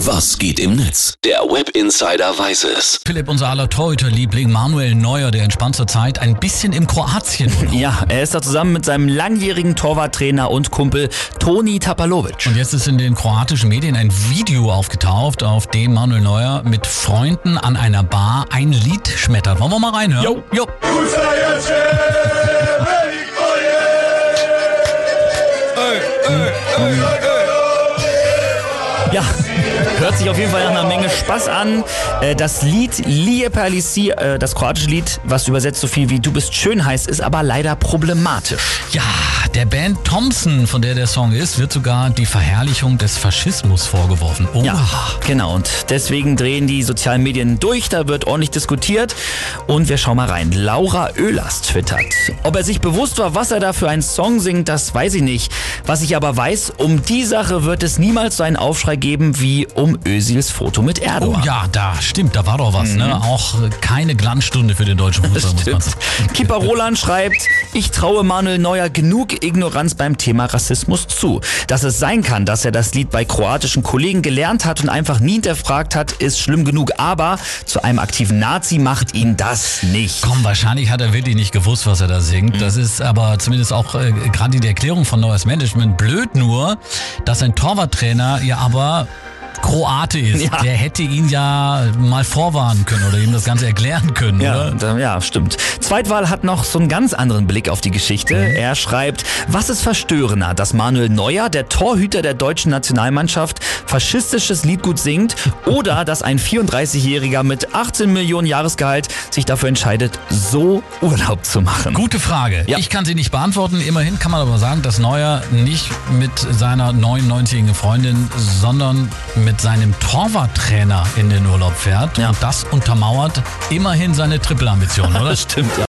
Was geht im Netz? Der Web Insider weiß es. Philipp, unser aller Torhüter-Liebling Manuel Neuer, der entspannt zurzeit ein bisschen im Kroatien. Ja, er ist da zusammen mit seinem langjährigen Torwarttrainer und Kumpel Toni Tapalovic. Und jetzt ist in den kroatischen Medien ein Video aufgetaucht, auf dem Manuel Neuer mit Freunden an einer Bar ein Lied schmettert. Wollen wir mal reinhören? Jo. jo. Ja, hört sich auf jeden Fall nach einer Menge Spaß an. Äh, Das Lied Lie Perlisi, äh, das kroatische Lied, was übersetzt so viel wie Du bist schön heißt, ist aber leider problematisch. Ja, der Band Thompson, von der der Song ist, wird sogar die Verherrlichung des Faschismus vorgeworfen. Oh, Ja, genau. Und deswegen drehen die sozialen Medien durch, da wird ordentlich diskutiert. Und wir schauen mal rein. Laura Oehlers twittert. Ob er sich bewusst war, was er da für einen Song singt, das weiß ich nicht. Was ich aber weiß, um die Sache wird es niemals so einen Aufschrei geben wie um Özils Foto mit Oh Erdogan. ja, da stimmt, da war doch was, ne? Auch äh, keine Glanzstunde für den deutschen Fußball, muss man Stimmt. sagen. Kipper Roland schreibt, ich traue Manuel Neuer genug Ignoranz beim Thema Rassismus zu. Dass es sein kann, dass er das Lied bei kroatischen Kollegen gelernt hat und einfach nie hinterfragt hat, ist schlimm genug. Aber zu einem aktiven Nazi macht ihn das nicht. Komm, wahrscheinlich hat er wirklich nicht gewusst, was er da singt. Das ist aber zumindest auch äh, gerade die Erklärung von Neues Management blöd nur, dass ein Torwarttrainer ja aber Kroate ist. Ja. Der hätte ihn ja mal vorwarnen können oder ihm das Ganze erklären können, Ja, oder? ja, stimmt. Zweitwahl hat noch so einen ganz anderen Blick auf die Geschichte. Er schreibt, was ist verstörender, dass Manuel Neuer, der Torhüter der deutschen Nationalmannschaft, faschistisches Liedgut singt oder dass ein 34-Jähriger mit 18 Millionen Jahresgehalt sich dafür entscheidet, so Urlaub zu machen? Gute Frage. Ja. Ich kann sie nicht beantworten. Immerhin kann man aber sagen, dass Neuer nicht mit seiner 99-jährigen Freundin, sondern mit seinem Torwarttrainer in den Urlaub fährt. Ja. Und das untermauert immerhin seine Triple-Ambition, oder? Stimmt, ja.